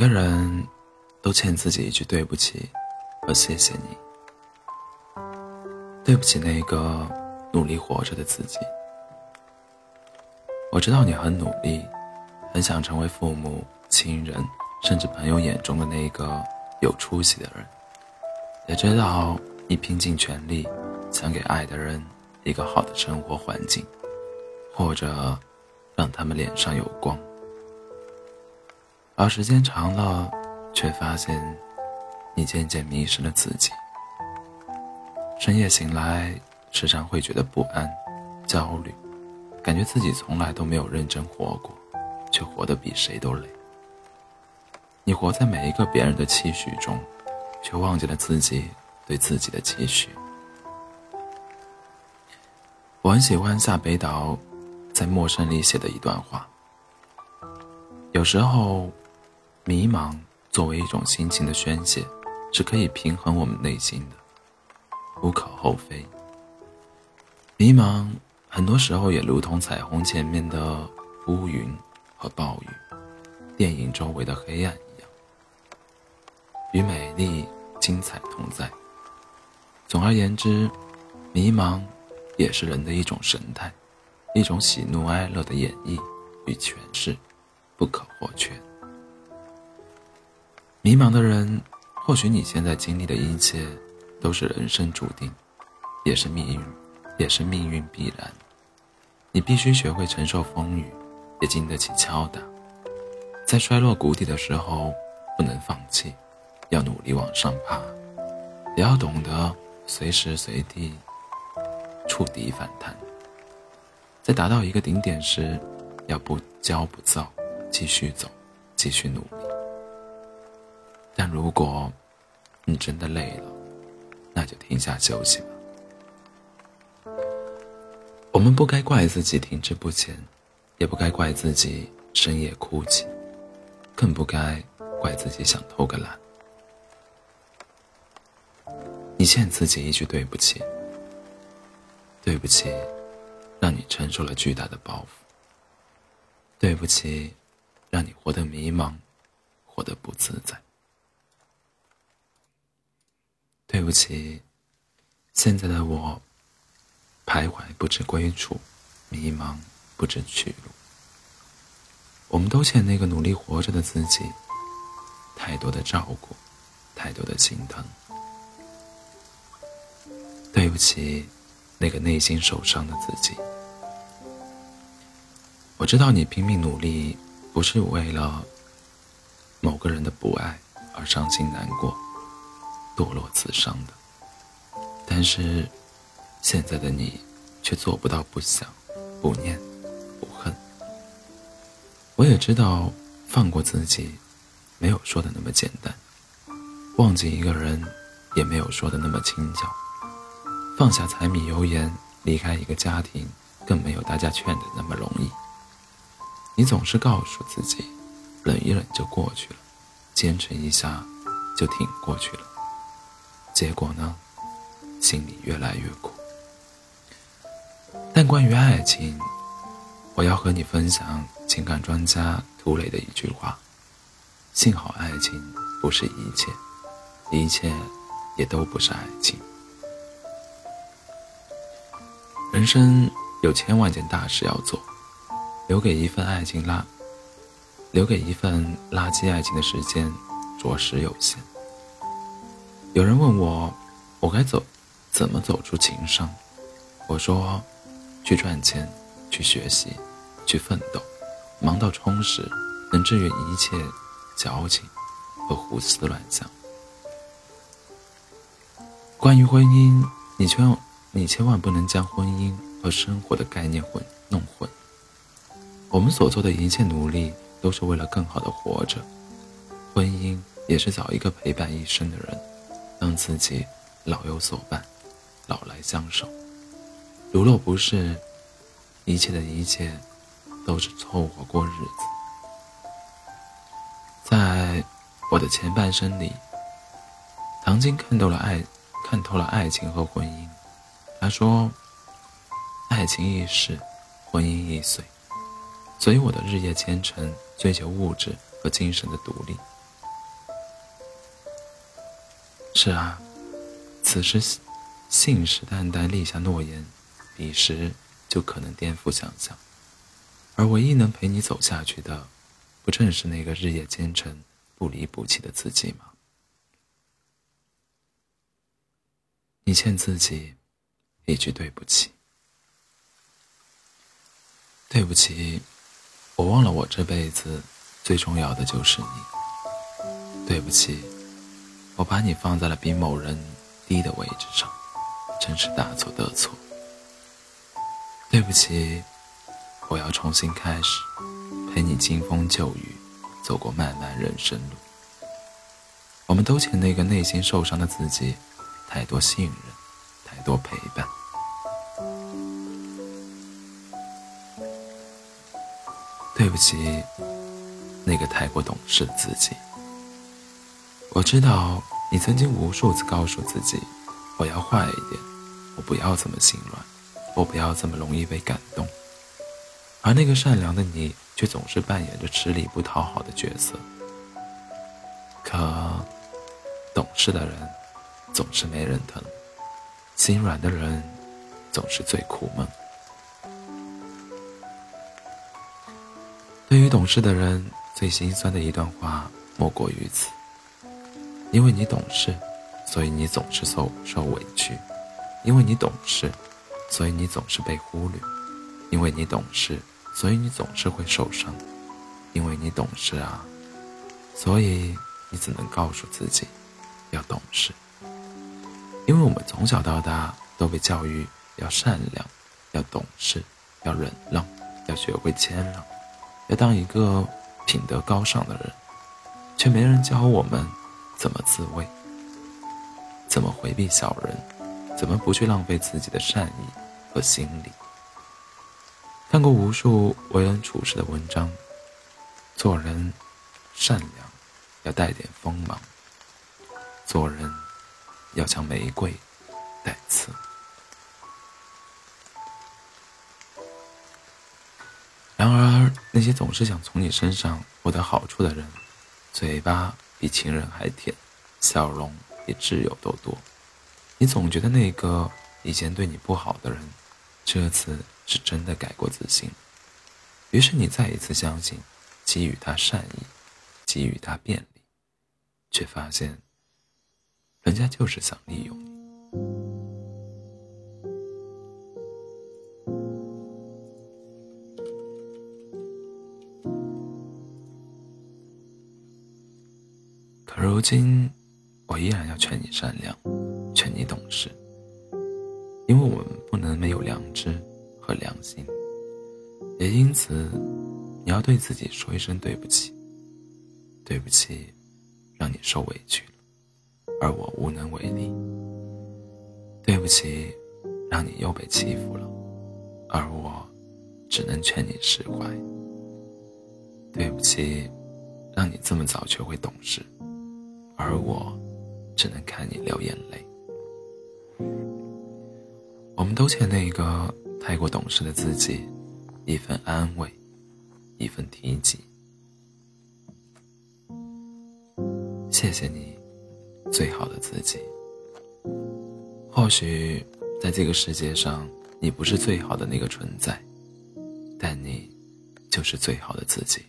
每个人都欠自己一句对不起和谢谢你。对不起，那个努力活着的自己。我知道你很努力，很想成为父母、亲人，甚至朋友眼中的那个有出息的人。也知道你拼尽全力，想给爱的人一个好的生活环境，或者让他们脸上有光。而时间长了，却发现你渐渐迷失了自己。深夜醒来，时常会觉得不安、焦虑，感觉自己从来都没有认真活过，却活得比谁都累。你活在每一个别人的期许中，却忘记了自己对自己的期许。我很喜欢夏北岛在《陌生》里写的一段话：有时候，迷茫作为一种心情的宣泄，是可以平衡我们内心的。无可厚非。迷茫很多时候也如同彩虹前面的乌云和暴雨，电影周围的黑暗一样，与美丽、精彩同在。总而言之，迷茫也是人的一种神态，一种喜怒哀乐的演绎与诠释，不可或缺。迷茫的人，或许你现在经历的一切。都是人生注定，也是命运，也是命运必然。你必须学会承受风雨，也经得起敲打。在衰落谷底的时候，不能放弃，要努力往上爬。也要懂得随时随地触底反弹。在达到一个顶点时，要不骄不躁，继续走，继续努力。但如果你真的累了，那就停下休息吧。我们不该怪自己停滞不前，也不该怪自己深夜哭泣，更不该怪自己想偷个懒。你欠自己一句对不起，对不起，让你承受了巨大的包袱。对不起，让你活得迷茫，活得不自在。对对不起，现在的我徘徊不知归处，迷茫不知去路。我们都欠那个努力活着的自己太多的照顾，太多的心疼。对不起，那个内心受伤的自己。我知道你拼命努力，不是为了某个人的不爱而伤心难过。堕落自伤的，但是现在的你却做不到不想、不念、不恨。我也知道放过自己没有说的那么简单，忘记一个人也没有说的那么轻巧，放下柴米油盐离开一个家庭更没有大家劝的那么容易。你总是告诉自己，忍一忍就过去了，坚持一下就挺过去了。结果呢，心里越来越苦。但关于爱情，我要和你分享情感专家涂磊的一句话：幸好爱情不是一切，一切也都不是爱情。人生有千万件大事要做，留给一份爱情垃，留给一份垃圾爱情的时间，着实有限。有人问我，我该走，怎么走出情伤？我说，去赚钱，去学习，去奋斗，忙到充实，能治愈一切矫情和胡思乱想。关于婚姻，你千万你千万不能将婚姻和生活的概念混弄混。我们所做的一切努力，都是为了更好的活着。婚姻也是找一个陪伴一生的人。让自己老有所伴，老来相守。如若不是，一切的一切都是凑合过日子。在我的前半生里，唐晶看透了爱，看透了爱情和婚姻。他说：“爱情易逝，婚姻易碎。”所以我的日夜兼程，追求物质和精神的独立，是啊，此时信誓旦旦立下诺言，彼时就可能颠覆想象。而唯一能陪你走下去的，不正是那个日夜兼程、不离不弃的自己吗？你欠自己一句对不起。对不起，我忘了我这辈子最重要的就是你。对不起，我把你放在了比某人低的位置上，真是大错特错。对不起。我要重新开始，陪你经风旧雨，走过漫漫人生路。我们都欠那个内心受伤的自己太多信任，太多陪伴。对不起，那个太过懂事的自己。我知道你曾经无数次告诉自己，我要坏一点，我不要这么心软，我不要这么容易被感动。而那个善良的你，却总是扮演着吃力不讨好的角色。可，懂事的人总是没人疼，心软的人总是最苦闷。对于懂事的人，最心酸的一段话莫过于此：因为你懂事，所以你总是受受委屈；因为你懂事，所以你总是被忽略。因为你懂事，所以你总是会受伤；因为你懂事啊，所以你只能告诉自己要懂事。因为我们从小到大都被教育要善良、要懂事、要忍让、要学会谦让、要当一个品德高尚的人，却没人教我们怎么自卫，怎么回避小人，怎么不去浪费自己的善意和心理。看过无数为人处事的文章，做人善良要带点锋芒，做人要像玫瑰带刺。然而，那些总是想从你身上获得好处的人，嘴巴比情人还甜，笑容比挚友都多。你总觉得那个以前对你不好的人，这次。是真的改过自新，于是你再一次相信，给予他善意，给予他便利，却发现，人家就是想利用你。如今，我依然要劝你善良，劝你懂事，因为我们不能没有良知。和良心，也因此，你要对自己说一声对不起。对不起，让你受委屈了，而我无能为力。对不起，让你又被欺负了，而我只能劝你释怀。对不起，让你这么早学会懂事，而我只能看你流眼泪。我们都欠那个。太过懂事的自己，一份安慰，一份提及。谢谢你，最好的自己。或许在这个世界上，你不是最好的那个存在，但你就是最好的自己。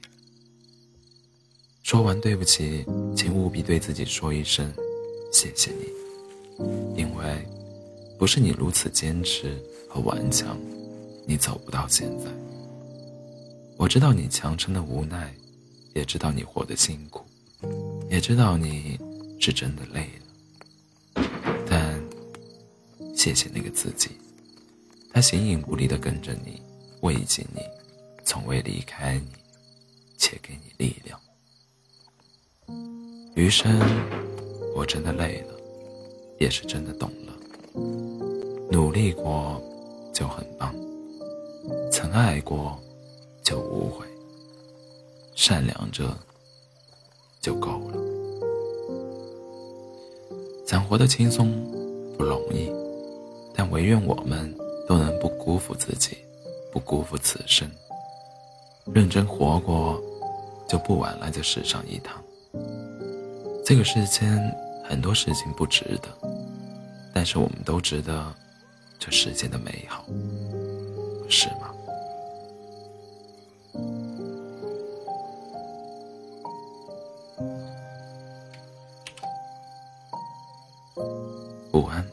说完对不起，请务必对自己说一声谢谢你，因为不是你如此坚持。和顽强，你走不到现在。我知道你强撑的无奈，也知道你活得辛苦，也知道你是真的累了。但谢谢那个自己，他形影不离的跟着你，慰藉你，从未离开你，且给你力量。余生，我真的累了，也是真的懂了，努力过。就很棒，曾爱过就无悔，善良着就够了。想活得轻松不容易，但唯愿我们都能不辜负自己，不辜负此生。认真活过，就不枉来这世上一趟。这个世间很多事情不值得，但是我们都值得这世间的美好，是吗？午安。